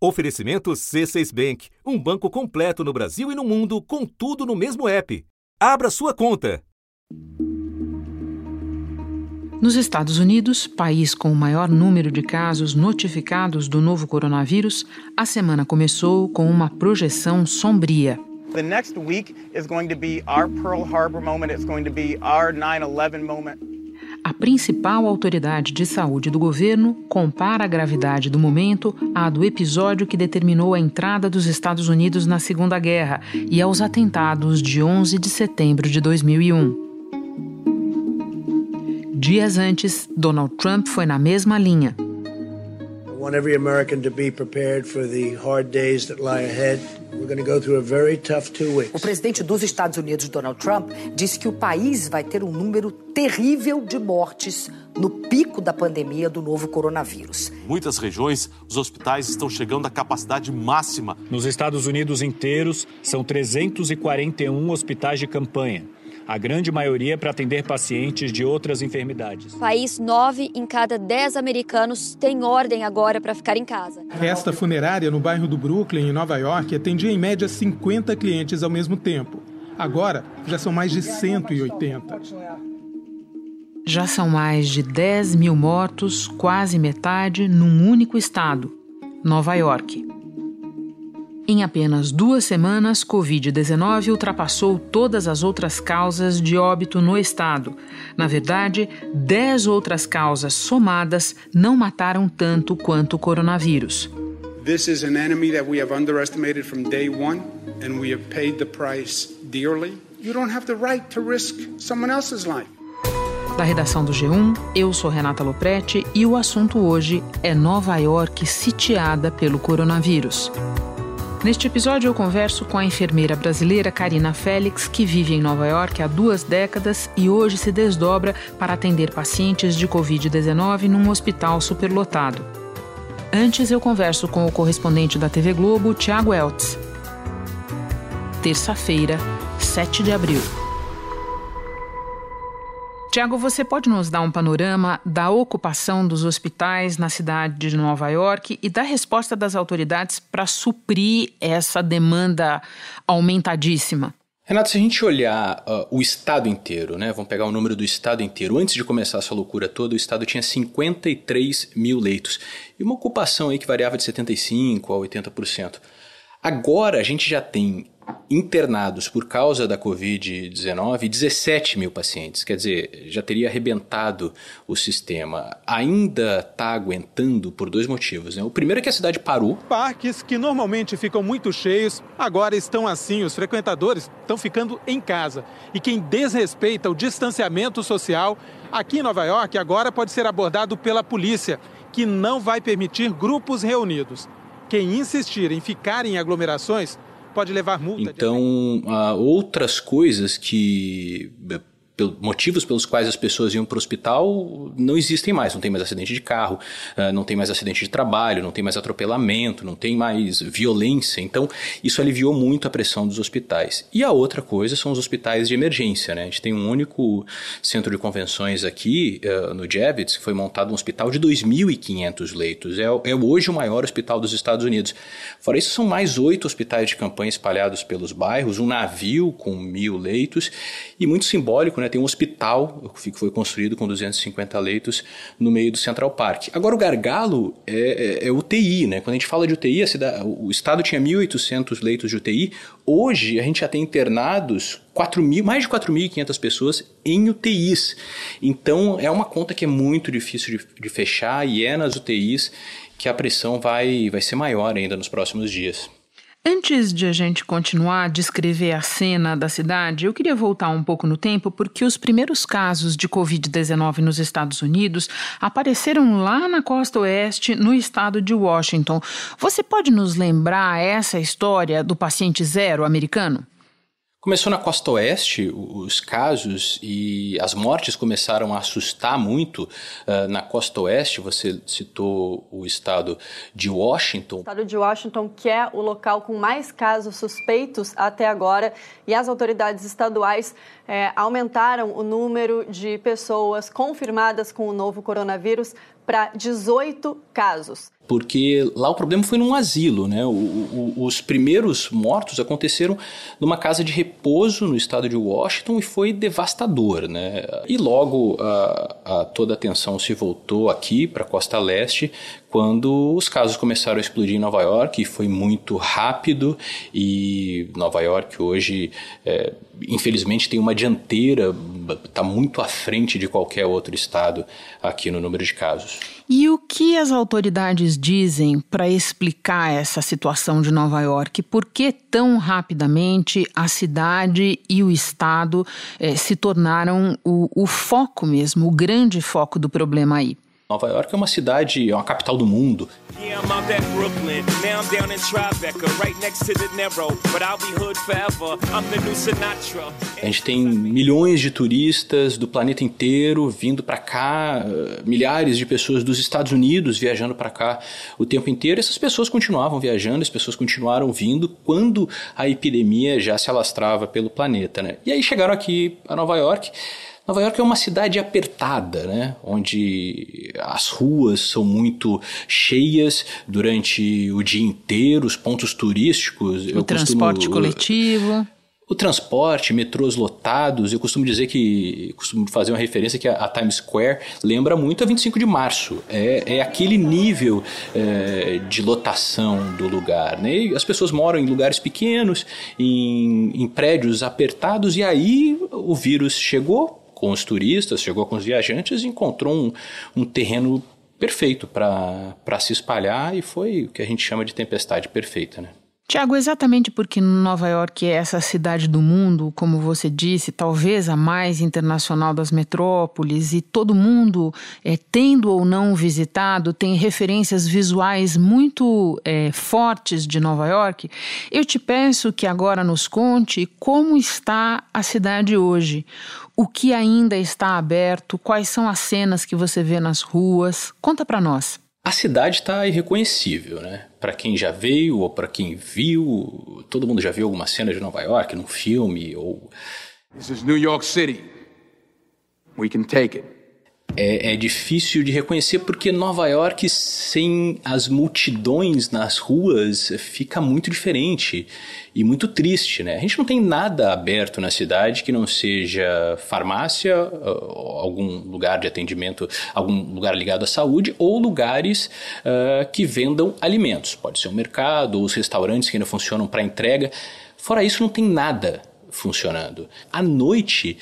Oferecimento C6 Bank, um banco completo no Brasil e no mundo, com tudo no mesmo app. Abra sua conta. Nos Estados Unidos, país com o maior número de casos notificados do novo coronavírus, a semana começou com uma projeção sombria. The next week is going to be our Pearl Harbor moment, it's going to be our 9/11 moment. A principal autoridade de saúde do governo compara a gravidade do momento à do episódio que determinou a entrada dos Estados Unidos na Segunda Guerra e aos atentados de 11 de setembro de 2001. Dias antes, Donald Trump foi na mesma linha. I want every American to be prepared for the hard days that lie ahead. We're going to go through a very tough two weeks. O presidente dos Estados Unidos, Donald Trump, disse que o país vai ter um número terrível de mortes no pico da pandemia do novo coronavírus. Muitas regiões, os hospitais estão chegando à capacidade máxima. Nos Estados Unidos inteiros, são 341 hospitais de campanha a grande maioria para atender pacientes de outras enfermidades. País, nove em cada dez americanos tem ordem agora para ficar em casa. Esta funerária no bairro do Brooklyn, em Nova York, atendia em média 50 clientes ao mesmo tempo. Agora, já são mais de 180. Já são mais de 10 mil mortos, quase metade, num único estado, Nova York. Em apenas duas semanas, Covid-19 ultrapassou todas as outras causas de óbito no estado. Na verdade, dez outras causas somadas não mataram tanto quanto o coronavírus. This is an enemy that we have underestimated from day one, and we have paid the price dearly. You don't have the right to risk someone else's life. Da redação do G1, eu sou Renata Loprete e o assunto hoje é Nova York sitiada pelo coronavírus. Neste episódio, eu converso com a enfermeira brasileira Karina Félix, que vive em Nova York há duas décadas e hoje se desdobra para atender pacientes de Covid-19 num hospital superlotado. Antes, eu converso com o correspondente da TV Globo, Tiago Eltz. Terça-feira, 7 de abril. Tiago, você pode nos dar um panorama da ocupação dos hospitais na cidade de Nova York e da resposta das autoridades para suprir essa demanda aumentadíssima? Renato, se a gente olhar uh, o estado inteiro, né? Vamos pegar o número do estado inteiro. Antes de começar essa loucura toda, o estado tinha 53 mil leitos e uma ocupação aí que variava de 75% a 80%. Agora a gente já tem internados por causa da Covid-19 17 mil pacientes. Quer dizer, já teria arrebentado o sistema. Ainda está aguentando por dois motivos. Né? O primeiro é que a cidade parou. Parques que normalmente ficam muito cheios, agora estão assim. Os frequentadores estão ficando em casa. E quem desrespeita o distanciamento social aqui em Nova York agora pode ser abordado pela polícia, que não vai permitir grupos reunidos. Quem insistir em ficar em aglomerações pode levar multa. Então, há outras coisas que motivos pelos quais as pessoas iam para o hospital não existem mais. Não tem mais acidente de carro, ah, não tem mais acidente de trabalho, não tem mais atropelamento, não tem mais violência. Então, isso aliviou muito a pressão dos hospitais. E a outra coisa são os hospitais de emergência. Né? A gente tem um único centro de convenções aqui uh, no Javits, que foi montado um hospital de 2.500 leitos. É, é hoje o maior hospital dos Estados Unidos. Fora isso, são mais oito hospitais de campanha espalhados pelos bairros, um navio com mil leitos e muito simbólico, né? Tem um hospital que foi construído com 250 leitos no meio do Central Park. Agora, o gargalo é, é, é UTI, né? Quando a gente fala de UTI, cidade, o estado tinha 1.800 leitos de UTI. Hoje, a gente já tem internados 4 mil, mais de 4.500 pessoas em UTIs. Então, é uma conta que é muito difícil de, de fechar e é nas UTIs que a pressão vai, vai ser maior ainda nos próximos dias. Antes de a gente continuar a descrever a cena da cidade, eu queria voltar um pouco no tempo, porque os primeiros casos de Covid-19 nos Estados Unidos apareceram lá na costa oeste, no estado de Washington. Você pode nos lembrar essa história do paciente zero americano? Começou na costa oeste os casos e as mortes começaram a assustar muito uh, na costa oeste. Você citou o estado de Washington. O estado de Washington, que é o local com mais casos suspeitos até agora, e as autoridades estaduais eh, aumentaram o número de pessoas confirmadas com o novo coronavírus para 18 casos porque lá o problema foi num asilo, né? O, o, os primeiros mortos aconteceram numa casa de repouso no estado de Washington e foi devastador, né? E logo a, a toda a atenção se voltou aqui para a costa leste quando os casos começaram a explodir em Nova York e foi muito rápido e Nova York hoje é, infelizmente tem uma dianteira está muito à frente de qualquer outro estado aqui no número de casos. E o que as autoridades dizem para explicar essa situação de Nova York? Por que tão rapidamente a cidade e o estado eh, se tornaram o, o foco mesmo, o grande foco do problema aí? Nova York é uma cidade, é uma capital do mundo. A gente tem milhões de turistas do planeta inteiro vindo para cá, eh, milhares de pessoas dos Estados Unidos viajando para cá o tempo inteiro. Essas pessoas continuavam viajando, as pessoas continuaram vindo quando a epidemia já se alastrava pelo planeta, né? E aí chegaram aqui a Nova York. Nova York é uma cidade apertada, né? onde as ruas são muito cheias durante o dia inteiro, os pontos turísticos. O transporte costumo, coletivo. O transporte, metrôs lotados, eu costumo dizer que, costumo fazer uma referência que a, a Times Square lembra muito a 25 de março. É, é aquele nível é, de lotação do lugar. Né? E as pessoas moram em lugares pequenos, em, em prédios apertados, e aí o vírus chegou, com os turistas, chegou com os viajantes e encontrou um, um terreno perfeito para se espalhar e foi o que a gente chama de tempestade perfeita, né? Tiago, exatamente porque Nova York é essa cidade do mundo, como você disse, talvez a mais internacional das metrópoles, e todo mundo, é, tendo ou não visitado, tem referências visuais muito é, fortes de Nova York, eu te peço que agora nos conte como está a cidade hoje. O que ainda está aberto? Quais são as cenas que você vê nas ruas? Conta para nós. A cidade está irreconhecível, né? Para quem já veio ou para quem viu, todo mundo já viu alguma cena de Nova York num filme ou. This is New York City. We can take it é, é, difícil de reconhecer porque Nova York sem as multidões nas ruas fica muito diferente e muito triste, né? A gente não tem nada aberto na cidade que não seja farmácia, algum lugar de atendimento, algum lugar ligado à saúde ou lugares uh, que vendam alimentos. Pode ser um mercado ou os restaurantes que ainda funcionam para entrega. Fora isso, não tem nada funcionando. À noite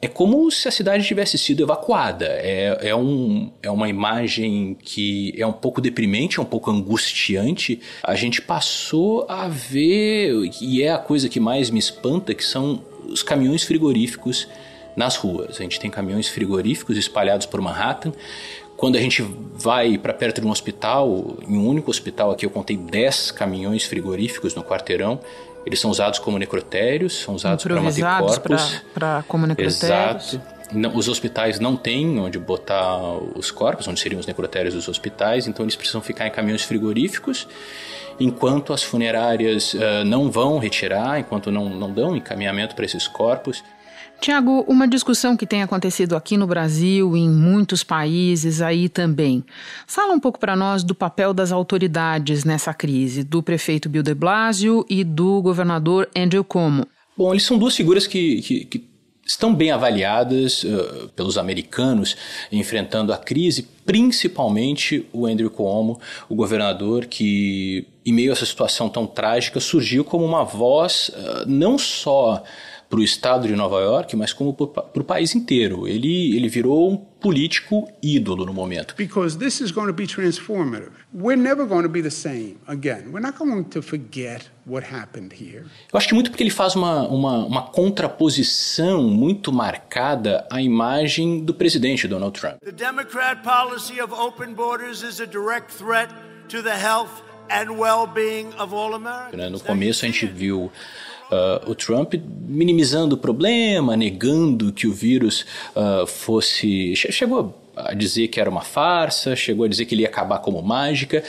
é como se a cidade tivesse sido evacuada. É, é, um, é uma imagem que é um pouco deprimente, é um pouco angustiante. A gente passou a ver, e é a coisa que mais me espanta, que são os caminhões frigoríficos nas ruas. A gente tem caminhões frigoríficos espalhados por Manhattan. Quando a gente vai para perto de um hospital, em um único hospital aqui eu contei 10 caminhões frigoríficos no quarteirão eles são usados como necrotérios, são usados para manter corpos. Para como necrotérios. Exato. Não, os hospitais não têm onde botar os corpos, onde seriam os necrotérios dos hospitais, então eles precisam ficar em caminhões frigoríficos, enquanto as funerárias uh, não vão retirar, enquanto não, não dão encaminhamento para esses corpos. Tiago, uma discussão que tem acontecido aqui no Brasil, em muitos países aí também. Fala um pouco para nós do papel das autoridades nessa crise, do prefeito Bill de Blasio e do governador Andrew Cuomo. Bom, eles são duas figuras que, que, que estão bem avaliadas uh, pelos americanos enfrentando a crise, principalmente o Andrew Cuomo, o governador que, em meio a essa situação tão trágica, surgiu como uma voz uh, não só para o estado de Nova York, mas como para o país inteiro. Ele, ele virou um político ídolo no momento. Because this is going to be transformative. We're never going to be the same again. We're not going to forget what happened here. Eu acho que muito porque ele faz uma, uma, uma contraposição muito marcada à imagem do presidente Donald Trump. The Democrat policy of open borders is a direct threat to the health and well-being of all Americans. No começo a gente viu uh, o Trump minimizando o problema, negando que o vírus uh, fosse. Chegou a dizer que era uma farsa, chegou a dizer que ele ia acabar como mágica.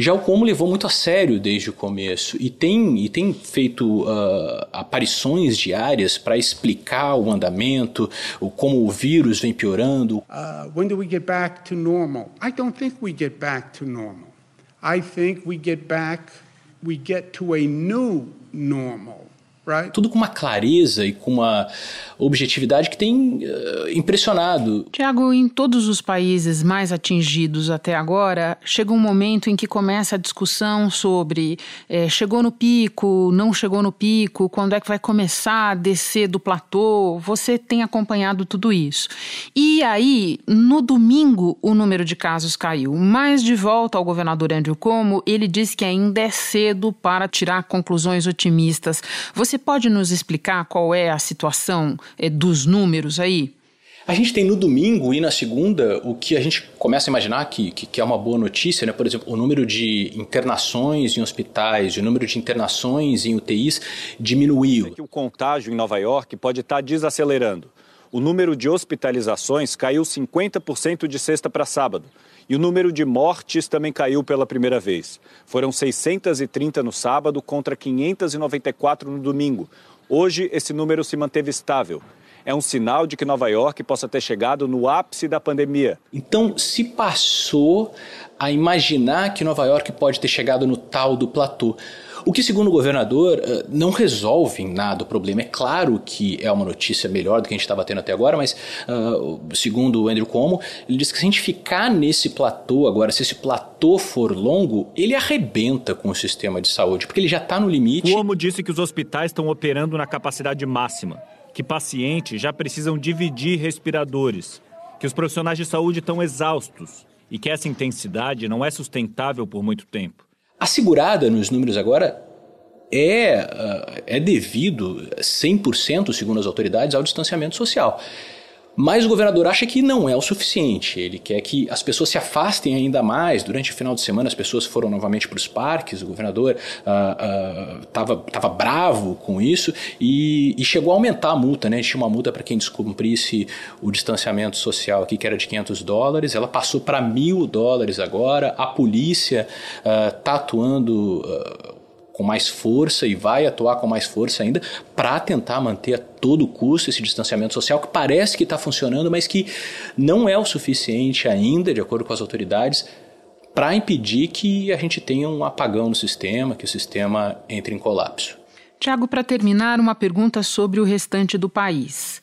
Já o Como levou muito a sério desde o começo e tem, e tem feito uh, aparições diárias para explicar o andamento, o, como o vírus vem piorando. Uh, when do we get back to normal? I don't think we get back to normal. I think we get back, we get to a new normal. Right. Tudo com uma clareza e com uma objetividade que tem uh, impressionado. Tiago, em todos os países mais atingidos até agora, chega um momento em que começa a discussão sobre é, chegou no pico, não chegou no pico, quando é que vai começar a descer do platô. Você tem acompanhado tudo isso. E aí, no domingo, o número de casos caiu. Mas de volta ao governador Andrew Como, ele disse que ainda é cedo para tirar conclusões otimistas. Você você pode nos explicar qual é a situação é, dos números aí? A gente tem no domingo e na segunda o que a gente começa a imaginar que, que, que, é uma boa notícia, né? Por exemplo, o número de internações em hospitais, o número de internações em UTIs diminuiu. É que o contágio em Nova York pode estar desacelerando. O número de hospitalizações caiu 50% de sexta para sábado. E o número de mortes também caiu pela primeira vez. Foram 630 no sábado contra 594 no domingo. Hoje, esse número se manteve estável. É um sinal de que Nova York possa ter chegado no ápice da pandemia. Então, se passou a imaginar que Nova York pode ter chegado no tal do platô. O que, segundo o governador, eh, não resolve em nada o problema. É claro que é uma notícia melhor do que a gente estava tendo até agora, mas, uh, segundo o Andrew Cuomo, ele diz que se a gente ficar nesse platô agora, se esse platô for longo, ele arrebenta com o sistema de saúde, porque ele já está no limite. Cuomo disse que os hospitais estão operando na capacidade máxima, que pacientes já precisam dividir respiradores, que os profissionais de saúde estão exaustos e que essa intensidade não é sustentável por muito tempo. Assegurada nos números agora é, uh, é devido 100%, segundo as autoridades, ao distanciamento social. Mas o governador acha que não é o suficiente. Ele quer que as pessoas se afastem ainda mais. Durante o final de semana, as pessoas foram novamente para os parques. O governador estava uh, uh, bravo com isso e, e, chegou a aumentar a multa. Né? Tinha uma multa para quem descumprisse o distanciamento social aqui, que era de 500 dólares. Ela passou para mil dólares agora. A polícia está uh, atuando com mais força e vai atuar com mais força ainda para tentar manter a todo custo esse distanciamento social que parece que está funcionando, mas que não é o suficiente ainda, de acordo com as autoridades, para impedir que a gente tenha um apagão no sistema, que o sistema entre em colapso. Tiago, para terminar, uma pergunta sobre o restante do país.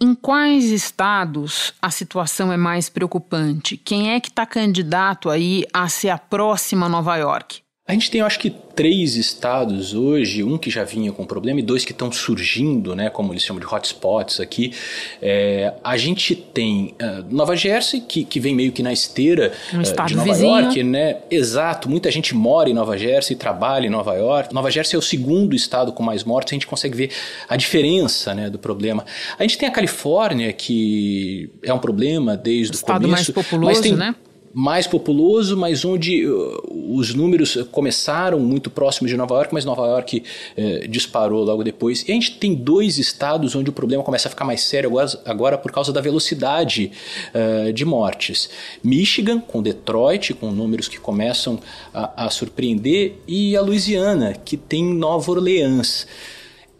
Em quais estados a situação é mais preocupante? Quem é que está candidato aí a ser a próxima Nova York? A gente tem, eu acho que, três estados hoje, um que já vinha com problema e dois que estão surgindo, né, como eles chamam de hotspots aqui. É, a gente tem uh, Nova Jersey, que, que vem meio que na esteira um uh, de Nova vizinho. York, né? Exato, muita gente mora em Nova Jersey, trabalha em Nova York. Nova Jersey é o segundo estado com mais mortes, a gente consegue ver a diferença né, do problema. A gente tem a Califórnia, que é um problema desde o, o estado começo. mais populoso, tem, né? Mais populoso, mas onde uh, os números começaram muito próximos de Nova York, mas Nova York uh, disparou logo depois. E a gente tem dois estados onde o problema começa a ficar mais sério agora, agora por causa da velocidade uh, de mortes. Michigan, com Detroit, com números que começam a, a surpreender, e a Louisiana, que tem Nova Orleans.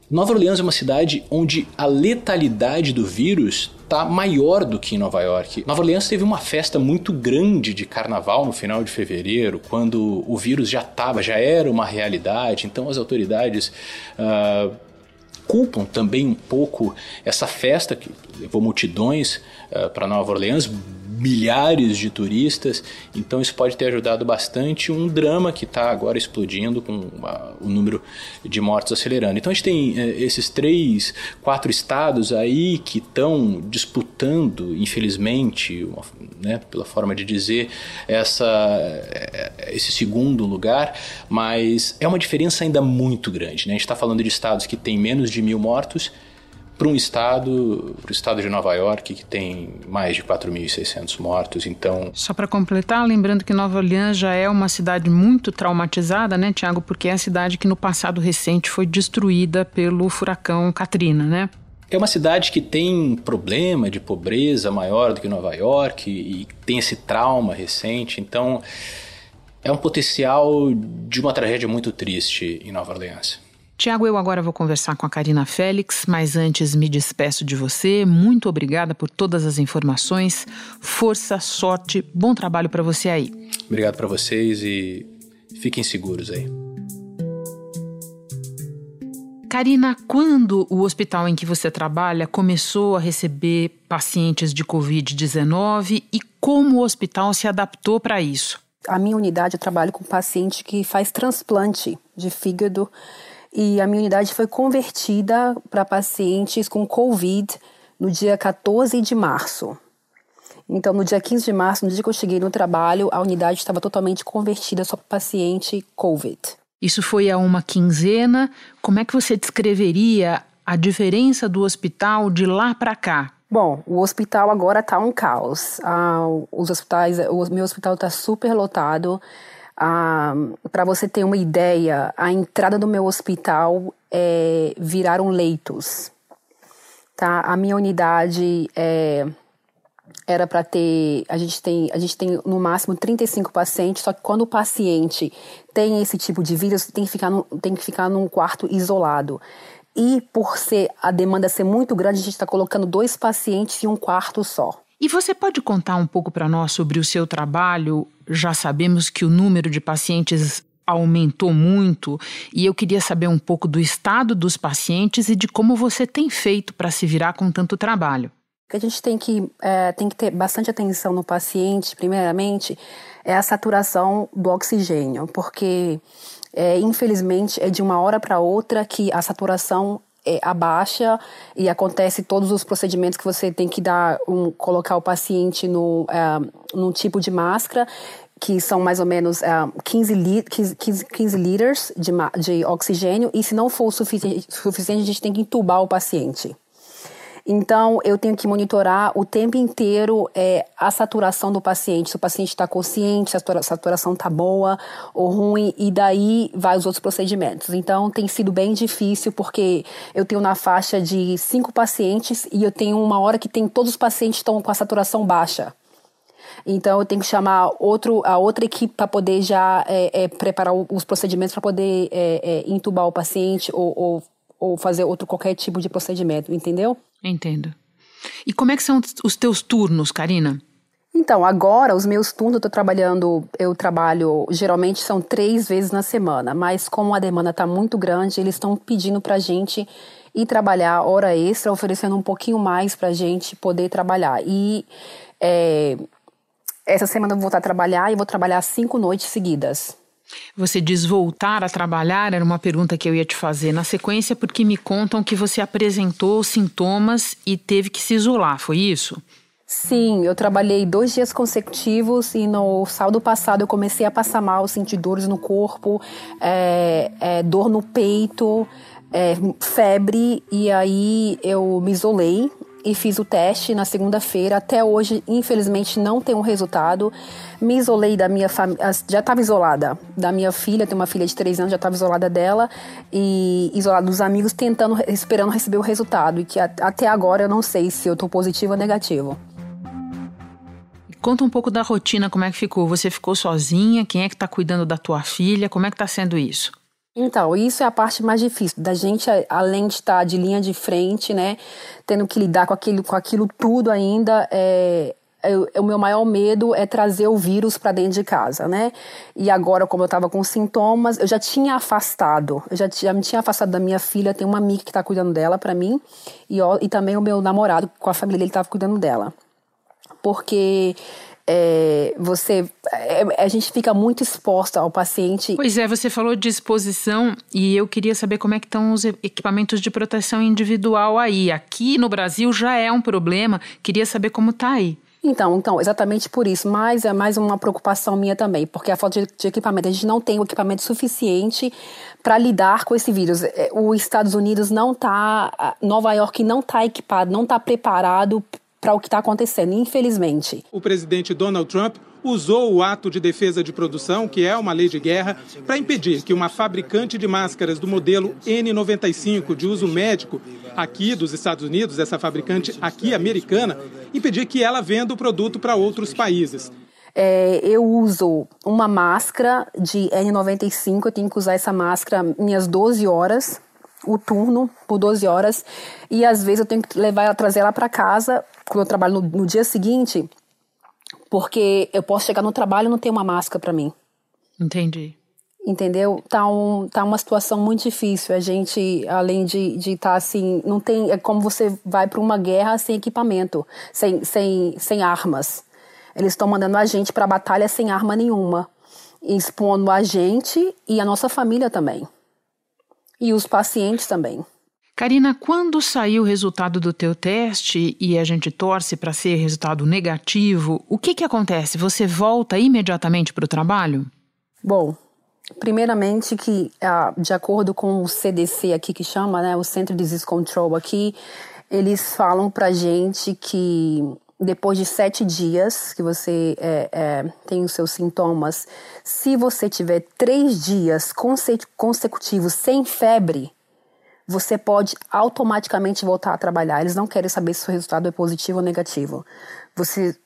Nova Orleans é uma cidade onde a letalidade do vírus está maior do que em Nova York. Nova Orleans teve uma festa muito grande de carnaval no final de fevereiro, quando o vírus já estava, já era uma realidade. Então as autoridades uh, culpam também um pouco essa festa que levou multidões uh, para Nova Orleans, milhares de turistas, então isso pode ter ajudado bastante um drama que está agora explodindo com a, o número de mortes acelerando. Então a gente tem é, esses três, quatro estados aí que estão disputando, infelizmente, né, pela forma de dizer, essa, é, esse segundo lugar, mas é uma diferença ainda muito grande. Né? A gente está falando de estados que têm menos de mil mortos para um estado, para o estado de Nova York, que tem mais de 4.600 mortos, então... Só para completar, lembrando que Nova Orleans já é uma cidade muito traumatizada, né, Tiago? Porque é a cidade que no passado recente foi destruída pelo furacão Katrina, né? É uma cidade que tem problema de pobreza maior do que Nova York e tem esse trauma recente, então é um potencial de uma tragédia muito triste em Nova Orleans. Tiago, eu agora vou conversar com a Karina Félix, mas antes me despeço de você. Muito obrigada por todas as informações. Força, sorte, bom trabalho para você aí. Obrigado para vocês e fiquem seguros aí. Karina, quando o hospital em que você trabalha começou a receber pacientes de Covid-19 e como o hospital se adaptou para isso? A minha unidade eu trabalho com paciente que faz transplante de fígado e a minha unidade foi convertida para pacientes com Covid no dia 14 de março. Então, no dia 15 de março, no dia que eu cheguei no trabalho, a unidade estava totalmente convertida só para paciente COVID. Isso foi a uma quinzena. Como é que você descreveria a diferença do hospital de lá para cá? Bom, o hospital agora está um caos. Ah, os hospitais, o meu hospital está super lotado. Para você ter uma ideia, a entrada do meu hospital é, viraram leitos. Tá? A minha unidade é, era para ter, a gente tem, a gente tem no máximo 35 pacientes, só que quando o paciente tem esse tipo de vírus, tem que ficar, no, tem que ficar num quarto isolado. E por ser a demanda ser muito grande, a gente está colocando dois pacientes em um quarto só. E você pode contar um pouco para nós sobre o seu trabalho? Já sabemos que o número de pacientes aumentou muito e eu queria saber um pouco do estado dos pacientes e de como você tem feito para se virar com tanto trabalho que a gente tem que, é, tem que ter bastante atenção no paciente, primeiramente, é a saturação do oxigênio, porque é, infelizmente é de uma hora para outra que a saturação é, abaixa e acontece todos os procedimentos que você tem que dar, um, colocar o paciente no, é, num tipo de máscara que são mais ou menos é, 15, li 15, 15, liters de, de oxigênio e se não for o suficiente, suficiente a gente tem que entubar o paciente. Então, eu tenho que monitorar o tempo inteiro é, a saturação do paciente. Se o paciente está consciente, se a saturação está boa ou ruim, e daí vai os outros procedimentos. Então, tem sido bem difícil, porque eu tenho na faixa de cinco pacientes e eu tenho uma hora que tem todos os pacientes estão com a saturação baixa. Então eu tenho que chamar outro, a outra equipe para poder já é, é, preparar os procedimentos para poder é, é, intubar o paciente ou, ou, ou, fazer outro qualquer tipo de procedimento, entendeu? Entendo. E como é que são os teus turnos, Karina? Então, agora os meus turnos eu tô trabalhando, eu trabalho, geralmente são três vezes na semana, mas como a demanda está muito grande, eles estão pedindo para a gente ir trabalhar hora extra, oferecendo um pouquinho mais para a gente poder trabalhar. E é, essa semana eu vou voltar a trabalhar e vou trabalhar cinco noites seguidas. Você diz voltar a trabalhar, era uma pergunta que eu ia te fazer na sequência, porque me contam que você apresentou sintomas e teve que se isolar, foi isso? Sim, eu trabalhei dois dias consecutivos e no sábado passado eu comecei a passar mal, sentir dores no corpo, é, é, dor no peito, é, febre, e aí eu me isolei e fiz o teste na segunda-feira. Até hoje, infelizmente, não tem um resultado. Me isolei da minha família, já estava isolada da minha filha, tenho uma filha de três anos, já estava isolada dela e isolada dos amigos, tentando, esperando receber o resultado. E que até agora eu não sei se eu estou positivo ou negativo. Conta um pouco da rotina, como é que ficou? Você ficou sozinha? Quem é que está cuidando da tua filha? Como é que está sendo isso? Então, isso é a parte mais difícil da gente, além de estar de linha de frente, né, tendo que lidar com aquilo, com aquilo tudo ainda, é, é, o meu maior medo é trazer o vírus para dentro de casa, né? E agora, como eu estava com sintomas, eu já tinha afastado, eu já, já me tinha afastado da minha filha, tem uma amiga que está cuidando dela para mim, e, ó, e também o meu namorado, com a família, ele estava cuidando dela. Porque é, você é, a gente fica muito exposta ao paciente. Pois é, você falou de exposição e eu queria saber como é que estão os equipamentos de proteção individual aí. Aqui no Brasil já é um problema. Queria saber como está aí. Então, então, exatamente por isso. Mas é mais uma preocupação minha também, porque a falta de, de equipamento, a gente não tem o equipamento suficiente para lidar com esse vírus. É, os Estados Unidos não está, Nova York não está equipado, não está preparado para o que está acontecendo, infelizmente. O presidente Donald Trump usou o ato de defesa de produção, que é uma lei de guerra, para impedir que uma fabricante de máscaras do modelo N95 de uso médico aqui dos Estados Unidos, essa fabricante aqui americana, impedir que ela venda o produto para outros países. É, eu uso uma máscara de N95, eu tenho que usar essa máscara minhas 12 horas, o turno por 12 horas, e às vezes eu tenho que levar ela, trazer ela para casa, quando eu trabalho no, no dia seguinte, porque eu posso chegar no trabalho e não ter uma máscara para mim. Entendi. Entendeu? Tá, um, tá uma situação muito difícil. A gente, além de estar de tá assim, não tem. É como você vai para uma guerra sem equipamento, sem, sem, sem armas. Eles estão mandando a gente para a batalha sem arma nenhuma, expondo a gente e a nossa família também. E os pacientes também. Karina, quando saiu o resultado do teu teste e a gente torce para ser resultado negativo, o que que acontece? Você volta imediatamente para o trabalho? Bom, primeiramente que de acordo com o CDC aqui que chama, né, o Centro de Disease Control aqui, eles falam para gente que depois de sete dias que você é, é, tem os seus sintomas, se você tiver três dias consecutivos sem febre, você pode automaticamente voltar a trabalhar. Eles não querem saber se o resultado é positivo ou negativo. Você,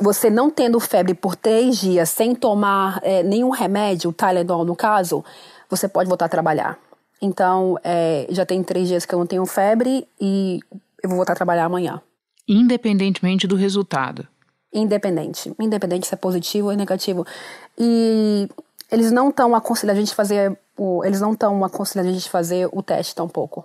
você não tendo febre por três dias, sem tomar é, nenhum remédio, Tylenol no caso, você pode voltar a trabalhar. Então, é, já tem três dias que eu não tenho febre e eu vou voltar a trabalhar amanhã. Independentemente do resultado. Independente. Independente se é positivo ou negativo. E eles não estão aconselhando a gente fazer o, eles não estão aconselhando a gente fazer o teste tão pouco.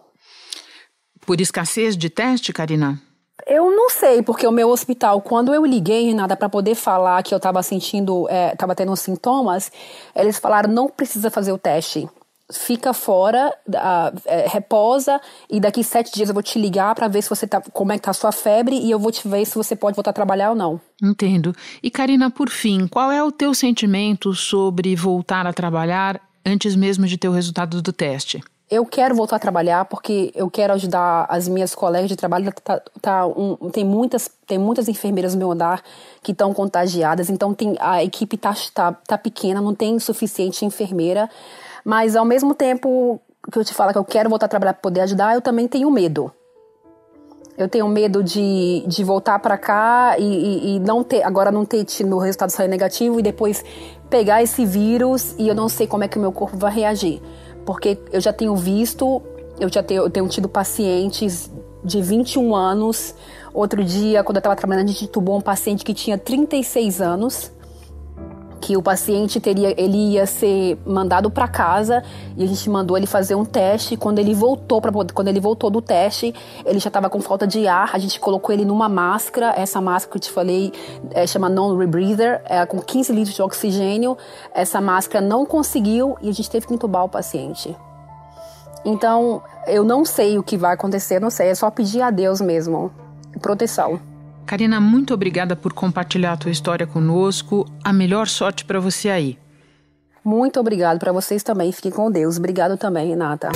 Por escassez de teste, Karina? Eu não sei, porque o meu hospital, quando eu liguei, Renata, para poder falar que eu estava sentindo, estava é, tendo sintomas, eles falaram não precisa fazer o teste fica fora, uh, é, reposa e daqui sete dias eu vou te ligar para ver se você tá, como é que tá a sua febre e eu vou te ver se você pode voltar a trabalhar ou não. Entendo. E Karina, por fim, qual é o teu sentimento sobre voltar a trabalhar antes mesmo de ter o resultado do teste? Eu quero voltar a trabalhar porque eu quero ajudar as minhas colegas de trabalho. Tá, tá um, tem, muitas, tem muitas enfermeiras no meu andar que estão contagiadas, então tem, a equipe tá, tá, tá pequena, não tem suficiente enfermeira. Mas ao mesmo tempo que eu te falo que eu quero voltar a trabalhar para poder ajudar, eu também tenho medo. Eu tenho medo de, de voltar para cá e, e, e, não ter, agora não ter tido o resultado sair negativo e depois pegar esse vírus e eu não sei como é que o meu corpo vai reagir. Porque eu já tenho visto, eu já tenho, eu tenho tido pacientes de 21 anos. Outro dia, quando eu estava trabalhando, a gente tubou um paciente que tinha 36 anos que o paciente teria, ele ia ser mandado para casa e a gente mandou ele fazer um teste. Quando ele voltou para quando ele voltou do teste, ele já estava com falta de ar. A gente colocou ele numa máscara. Essa máscara que eu te falei é, chama non-rebreather, é com 15 litros de oxigênio. Essa máscara não conseguiu e a gente teve que entubar o paciente. Então, eu não sei o que vai acontecer, não sei, é só pedir a Deus mesmo proteção. Karina, muito obrigada por compartilhar a tua história conosco. A melhor sorte para você aí. Muito obrigado para vocês também. Fiquem com Deus. Obrigado também, Renata.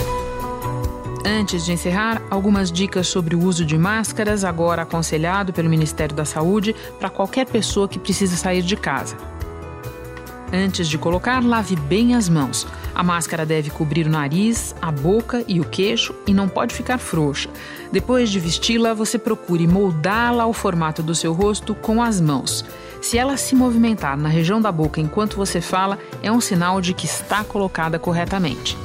Antes de encerrar, algumas dicas sobre o uso de máscaras, agora aconselhado pelo Ministério da Saúde para qualquer pessoa que precisa sair de casa. Antes de colocar, lave bem as mãos. A máscara deve cobrir o nariz, a boca e o queixo e não pode ficar frouxa. Depois de vesti-la, você procure moldá-la ao formato do seu rosto com as mãos. Se ela se movimentar na região da boca enquanto você fala, é um sinal de que está colocada corretamente.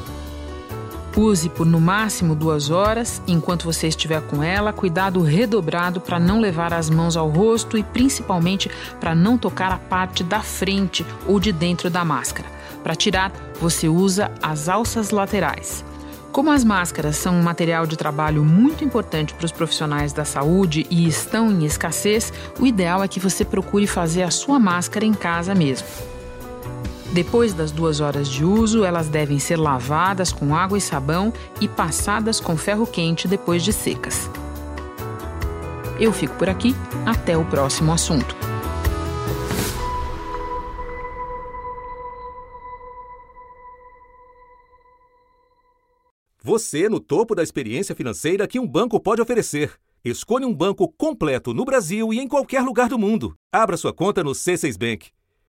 Use por no máximo duas horas. Enquanto você estiver com ela, cuidado redobrado para não levar as mãos ao rosto e principalmente para não tocar a parte da frente ou de dentro da máscara. Para tirar, você usa as alças laterais. Como as máscaras são um material de trabalho muito importante para os profissionais da saúde e estão em escassez, o ideal é que você procure fazer a sua máscara em casa mesmo. Depois das duas horas de uso, elas devem ser lavadas com água e sabão e passadas com ferro quente depois de secas. Eu fico por aqui, até o próximo assunto. Você no topo da experiência financeira que um banco pode oferecer. Escolha um banco completo no Brasil e em qualquer lugar do mundo. Abra sua conta no C6 Bank.